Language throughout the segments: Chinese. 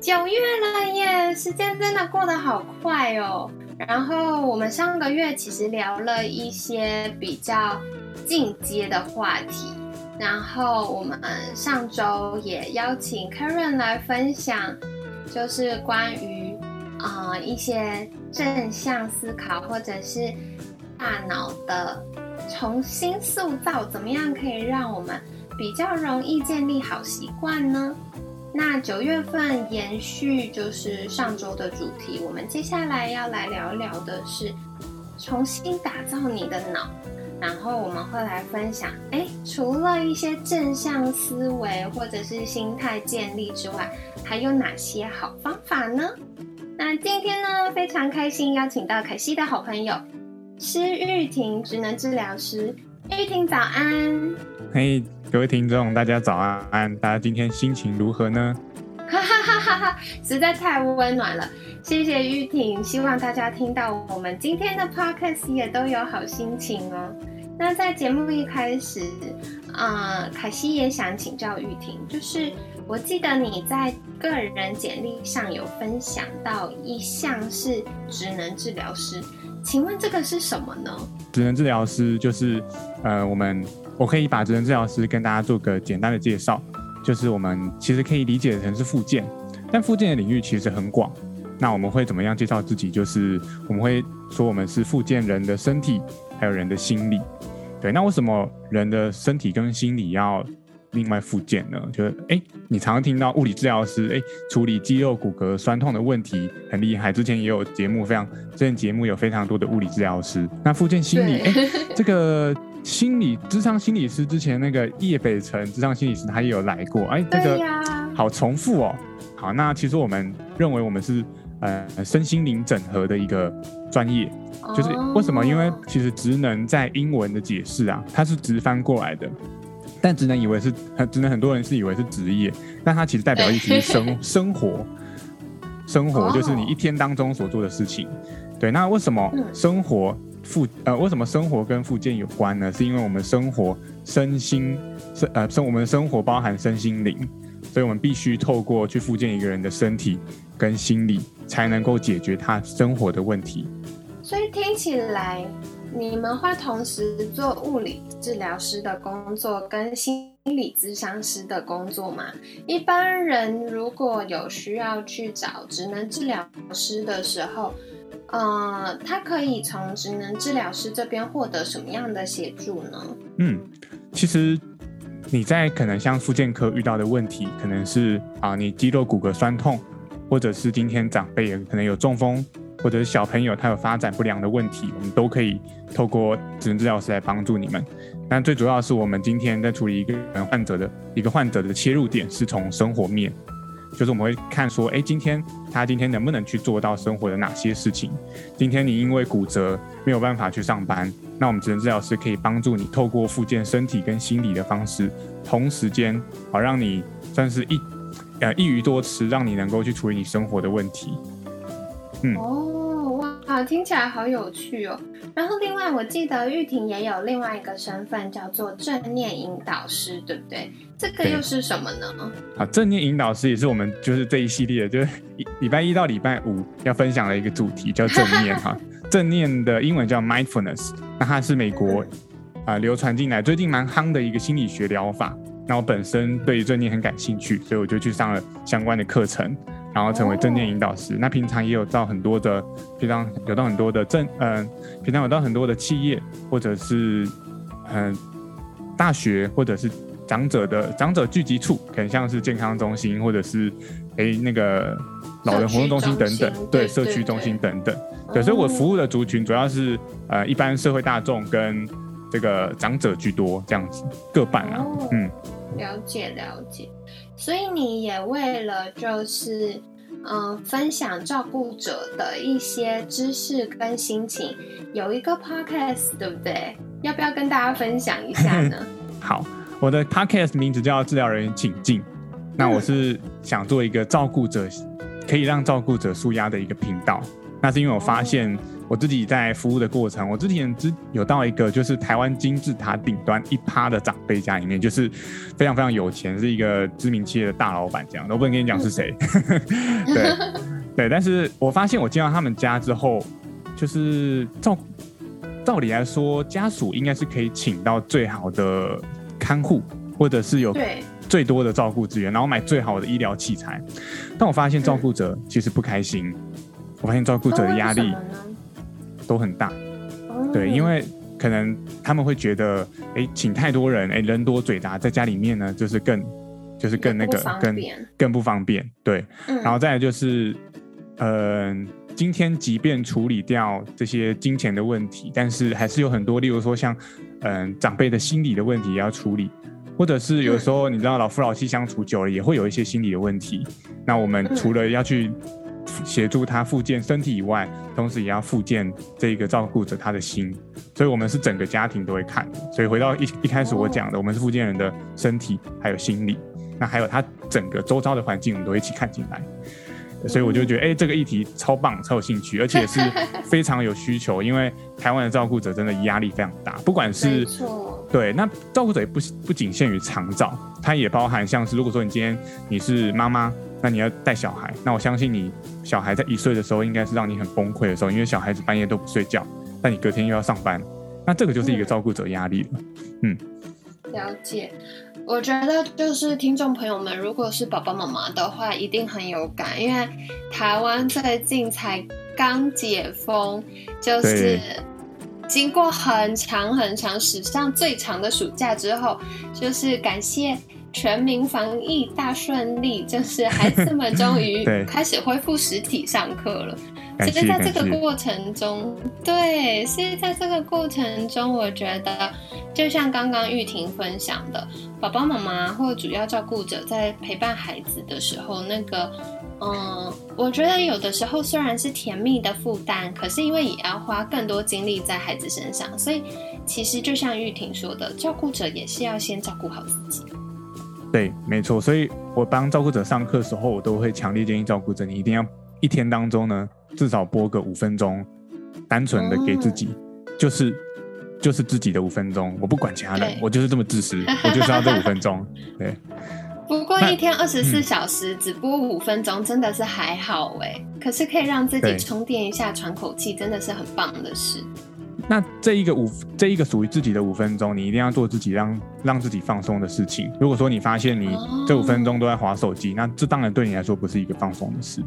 九月了耶，时间真的过得好快哦。然后我们上个月其实聊了一些比较进阶的话题，然后我们上周也邀请 Karen 来分享，就是关于啊一些正向思考或者是大脑的重新塑造，怎么样可以让我们比较容易建立好习惯呢？那九月份延续就是上周的主题，我们接下来要来聊一聊的是重新打造你的脑，然后我们会来分享，哎，除了一些正向思维或者是心态建立之外，还有哪些好方法呢？那今天呢，非常开心邀请到凯西的好朋友施玉婷，职能治疗师，玉婷早安。嘿。各位听众，大家早安！大家今天心情如何呢？哈哈哈哈哈，实在太温暖了，谢谢玉婷。希望大家听到我们今天的 podcast 也都有好心情哦。那在节目一开始，啊，凯西也想请教玉婷，就是我记得你在个人简历上有分享到一项是职能治疗师，请问这个是什么呢？职能治疗师就是，呃，我们。我可以把职能治疗师跟大家做个简单的介绍，就是我们其实可以理解成是附件，但附件的领域其实很广。那我们会怎么样介绍自己？就是我们会说我们是附件人的身体，还有人的心理。对，那为什么人的身体跟心理要另外附件呢？就是哎，你常常听到物理治疗师哎处理肌肉骨骼酸痛的问题很厉害，之前也有节目非常，之前节目有非常多的物理治疗师。那附件心理哎这个。心理智商心理师之前那个叶北辰智商心理师他也有来过，哎，这个好重复哦。好，那其实我们认为我们是呃身心灵整合的一个专业，就是为什么？因为其实职能在英文的解释啊，它是直翻过来的，但只能以为是只能很多人是以为是职业，但它其实代表意思是生生活，生活就是你一天当中所做的事情。对，那为什么生活？附呃，为什么生活跟附件有关呢？是因为我们生活身心生呃生我们的生活包含身心灵，所以我们必须透过去附件一个人的身体跟心理，才能够解决他生活的问题。所以听起来，你们会同时做物理治疗师的工作跟心理咨商师的工作吗？一般人如果有需要去找职能治疗师的时候。呃，他可以从职能治疗师这边获得什么样的协助呢？嗯，其实你在可能像复健科遇到的问题，可能是啊，你肌肉骨骼酸痛，或者是今天长辈可能有中风，或者是小朋友他有发展不良的问题，我们都可以透过职能治疗师来帮助你们。但最主要是我们今天在处理一个患者的一个患者的切入点是从生活面。就是我们会看说，哎，今天他今天能不能去做到生活的哪些事情？今天你因为骨折没有办法去上班，那我们职能治疗师可以帮助你透过复健身体跟心理的方式，同时间好让你算是一呃一鱼多吃，让你能够去处理你生活的问题。嗯。哦，哇，听起来好有趣哦。然后另外我记得玉婷也有另外一个身份叫做正念引导师，对不对？这个又是什么呢？好，正念引导师也是我们就是这一系列，就是礼拜一到礼拜五要分享的一个主题，叫正念哈。正念的英文叫 mindfulness，那它是美国啊流传进来最近蛮夯的一个心理学疗法。那我本身对正念很感兴趣，所以我就去上了相关的课程，然后成为正念引导师。那平常也有到很多的，平常有到很多的正嗯，平常有到很多的企业或者是嗯大学或者是。长者的长者聚集处，可能像是健康中心，或者是诶那个老人活动中心等等，对社区中心等等。对，所以我服务的族群主要是呃一般社会大众跟这个长者居多，这样子各半啊。嗯，了解了解。所以你也为了就是嗯、分享照顾者的一些知识跟心情，有一个 podcast，对不对？要不要跟大家分享一下呢？好，我的 podcast 名字叫治疗人员请进。那我是想做一个照顾者，可以让照顾者舒压的一个频道。那是因为我发现我自己在服务的过程，我之前之有到一个就是台湾金字塔顶端一趴的长辈家里面，就是非常非常有钱，是一个知名企业的大老板这样。我不能跟你讲是谁，对对。但是我发现我进到他们家之后，就是照照理来说，家属应该是可以请到最好的看护，或者是有对，最多的照顾资源，然后买最好的医疗器材。但我发现照顾者其实不开心，我发现照顾者的压力都很大。哦。对，因为可能他们会觉得，哎，请太多人，哎，人多嘴杂，在家里面呢，就是更就是更那个更更不方便。对，嗯。然后再来就是，嗯、今天即便处理掉这些金钱的问题，但是还是有很多，例如说像，嗯、长辈的心理的问题也要处理，或者是有时候你知道老夫老妻相处久了，也会有一些心理的问题。那我们嗯。除了要去协助他复健身体以外，同时也要复健这个照顾者他的心，所以我们是整个家庭都会看。所以回到一一开始我讲的，我们是复健人的身体还有心理，那还有他整个周遭的环境，我们都一起看进来。所以我就觉得，哎、这个议题超棒，超有兴趣，而且是非常有需求，因为台湾的照顾者真的压力非常大，不管是，对，那照顾者也不不仅限于长照，它也包含像是如果说你今天你是妈妈，那你要带小孩，那我相信你小孩在一岁的时候应该是让你很崩溃的时候，因为小孩子半夜都不睡觉，但你隔天又要上班，那这个就是一个嗯照顾者压力了。嗯了解。我觉得就是听众朋友们，如果是爸爸妈妈的话，一定很有感，因为台湾最近才刚解封，就是经过很长很长史上最长的暑假之后，就是感谢。全民防疫大顺利，就是孩子们终于 开始恢复实体上课了。其实在这，个过程中，对，是在这个过程中，我觉得就像刚刚玉婷分享的，爸爸妈妈或主要照顾者在陪伴孩子的时候，那个，嗯，我觉得有的时候虽然是甜蜜的负担，可是因为也要花更多精力在孩子身上，所以其实就像玉婷说的，照顾者也是要先照顾好自己。对，没错。所以我帮照顾者上课的时候，我都会强烈建议照顾者，你一定要一天当中呢，至少播个五分钟，单纯的给自己，就是就是自己的五分钟，我不管其他人，我就是这么自私，我就是要这五分钟。对，不过一天二十四嗯小时只播五分钟，真的是还好哎。可是可以让自己充电一下、喘口气，真的是很棒的事。那这一个五这一个属于自己的五分钟，你一定要做自己让让自己放松的事情。如果说你发现你哦这五分钟都在划手机，那这当然对你来说不是一个放松的事。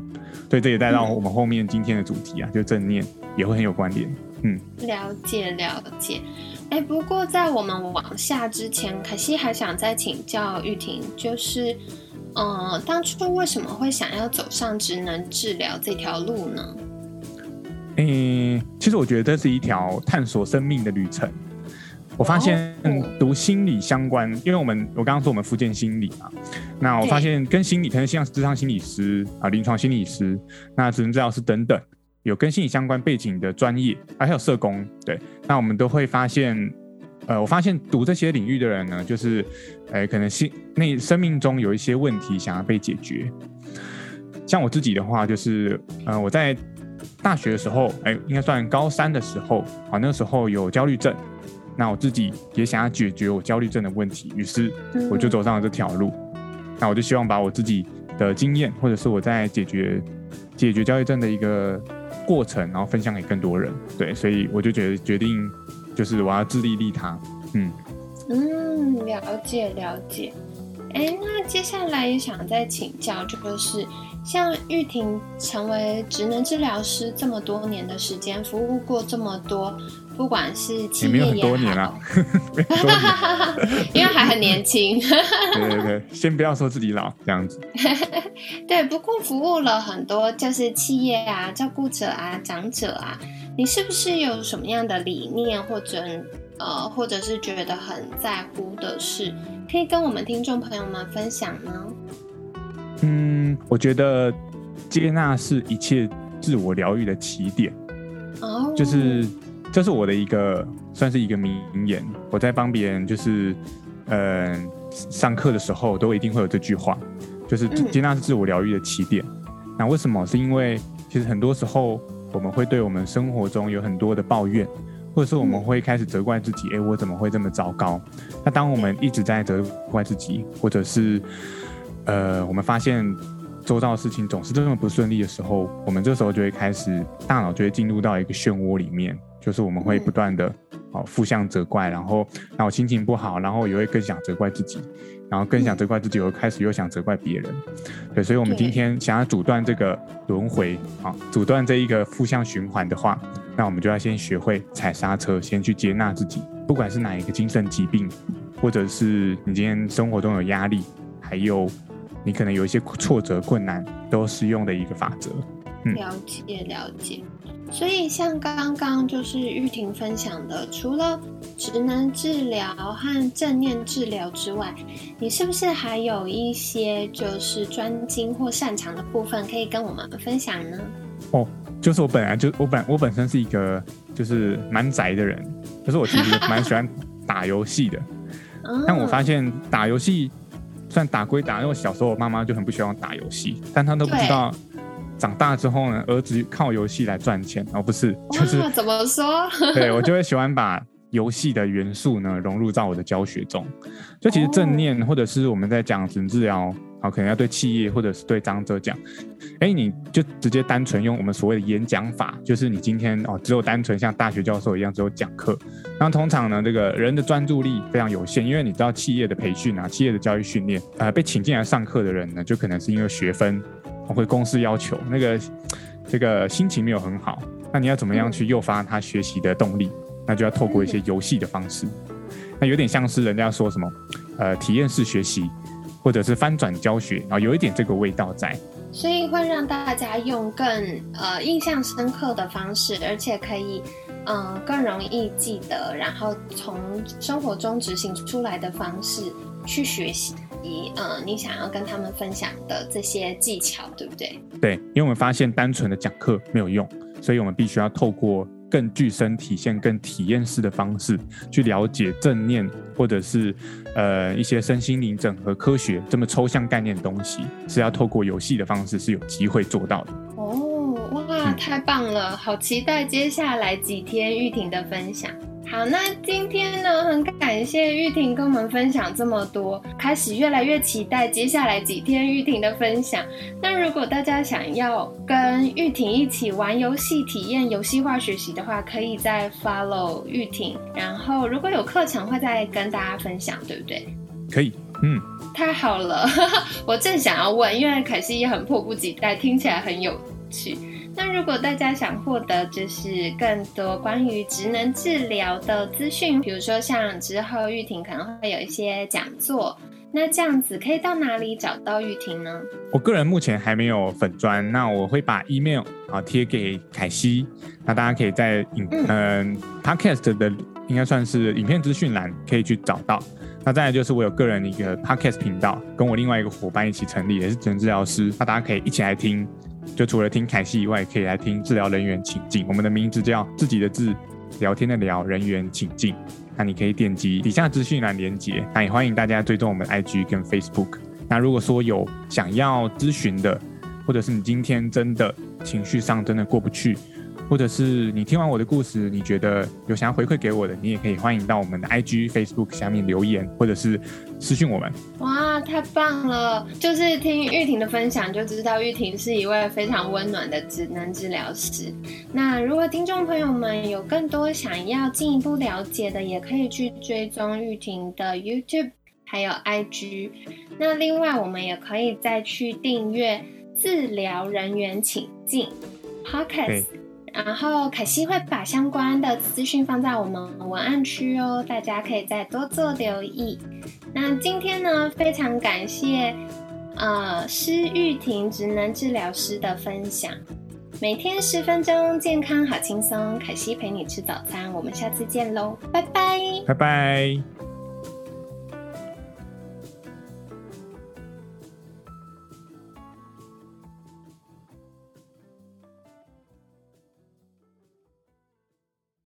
所以这也带到嗯我们后面今天的主题啊，就正念也会很有关联。嗯，了解了解。哎，不过在我们往下之前，可惜还想再请教玉婷，就是，呃，当初为什么会想要走上职能治疗这条路呢？诶、其实我觉得这是一条探索生命的旅程。我发现哦读心理相关，因为我们我刚刚说我们福建心理嘛，那我发现跟心理可能像智商心理师啊、临床心理师、那职能治疗师等等，有跟心理相关背景的专业，啊还有社工，对，那我们都会发现，呃，我发现读这些领域的人呢，就是，呃，可能心那生命中有一些问题想要被解决。像我自己的话，就是，呃，我在大学的时候，哎、应该算高三的时候，啊，那时候有焦虑症，那我自己也想要解决我焦虑症的问题，于是我就走上了这条路。那我就希望把我自己的经验，或者是我在解决解决焦虑症的一个过程，然后分享给更多人。对，所以我就觉得决定就是我要自立利他。嗯，嗯，了解了解。哎，那接下来也想再请教，就是像玉婷成为职能治疗师这么多年的时间，服务过这么多，不管是企业也好 因为还很年轻。对对对，先不要说自己老这样子。对，不过服务了很多就是企业啊、照顾者啊、长者啊，你是不是有什么样的理念或者呃，或者是觉得很在乎的事，可以跟我们听众朋友们分享呢？嗯，我觉得接纳是一切自我疗愈的起点。哦，就是这是我的一个算是一个名言，我在帮别人就是呃上课的时候都一定会有这句话，就是嗯接纳是自我疗愈的起点。那为什么？是因为其实很多时候我们会对我们生活中有很多的抱怨，或者是我们嗯会开始责怪自己，诶，我怎么会这么糟糕？那当我们一直在责怪自己，或者是呃我们发现周遭的事情总是这么不顺利的时候，我们这时候就会开始大脑就会进入到一个漩涡里面，就是我们会不断的哦负向责怪，然后那我心情不好，然后也会更想责怪自己，然后更想责怪自己，又开始又想责怪别人。对，所以我们今天想要阻断这个轮回啊，阻断这一个负向循环的话，那我们就要先学会踩刹车，先去接纳自己，不管是哪一个精神疾病，或者是你今天生活中有压力，还有你可能有一些挫折困难，都适用的一个法则。嗯了解了解。所以像刚刚就是玉婷分享的，除了职能治疗和正念治疗之外，你是不是还有一些就是专精或擅长的部分可以跟我们分享呢？哦就是我本来就我本我本身是一个就是蛮宅的人，就是我其实蛮喜欢打游戏的。嗯但我发现打游戏虽然打归打，因为我小时候我妈妈就很不喜欢我打游戏，但她都不知道长大之后呢，儿子靠游戏来赚钱，哦不是，就是怎么说？对我就会喜欢把游戏的元素呢融入到我的教学中。就其实正念或者是我们在讲职能治疗，好，可能要对企业或者是对长者讲，哎，你就直接单纯用我们所谓的演讲法，就是你今天哦只有单纯像大学教授一样只有讲课。那通常呢，这个人的专注力非常有限，因为你知道企业的培训啊，企业的教育训练，呃，被请进来上课的人呢，就可能是因为学分或者公司要求，那个这个心情没有很好。那你要怎么样去诱发他学习的动力？那就要透过一些游戏的方式。那有点像是人家说什么，呃，体验式学习，或者是翻转教学，然后有一点这个味道在。所以会让大家用更呃印象深刻的方式，而且可以嗯、呃更容易记得，然后从生活中执行出来的方式去学习，呃，你想要跟他们分享的这些技巧，对不对？对，因为我们发现单纯的讲课没有用，所以我们必须要透过更具身体现、更体验式的方式去了解正念，或者是呃一些身心灵整合科学这么抽象概念的东西，是要透过游戏的方式是有机会做到的。哦，哇，嗯太棒了！好期待接下来几天玉婷的分享。好，那今天呢，很感谢玉婷跟我们分享这么多，开始越来越期待接下来几天玉婷的分享。那如果大家想要跟玉婷一起玩游戏、体验游戏化学习的话，可以再 follow 玉婷，然后如果有课程会再跟大家分享，对不对？可以，嗯，太好了，我正想要问，因为凯西也很迫不及待，听起来很有趣。那如果大家想获得就是更多关于职能治疗的资讯，比如说像之后玉婷可能会有一些讲座，那这样子可以到哪里找到玉婷呢？我个人目前还没有粉砖，那我会把 email 啊贴给凯西，那大家可以在影嗯、podcast 的应该算是影片资讯栏可以去找到。那再来就是我有个人一个 podcast 频道，跟我另外一个伙伴一起成立，也是职能治疗师，那大家可以一起来听。就除了听凯西以外，可以来听治疗人员请进。我们的名字叫自己的字，聊天的聊，人员请进。那你可以点击底下资讯栏连接。那也欢迎大家追踪我们 IG 跟 Facebook。那如果说有想要咨询的，或者是你今天真的情绪上真的过不去，或者是你听完我的故事，你觉得有想要回馈给我的，你也可以欢迎到我们的 IG、Facebook 下面留言，或者是私讯我们。哇，太棒了！就是听玉婷的分享，就知道玉婷是一位非常温暖的职能治疗师。那如果听众朋友们有更多想要进一步了解的，也可以去追踪玉婷的 YouTube 还有 IG。那另外，我们也可以再去订阅治疗人员请进 Podcast 对。然后凯西会把相关的资讯放在我们文案区哦，大家可以再多做留意。那今天呢，非常感谢呃施玉婷职能治疗师的分享。每天十分钟，健康好轻松。凯西陪你吃早餐，我们下次见喽，拜拜。拜拜。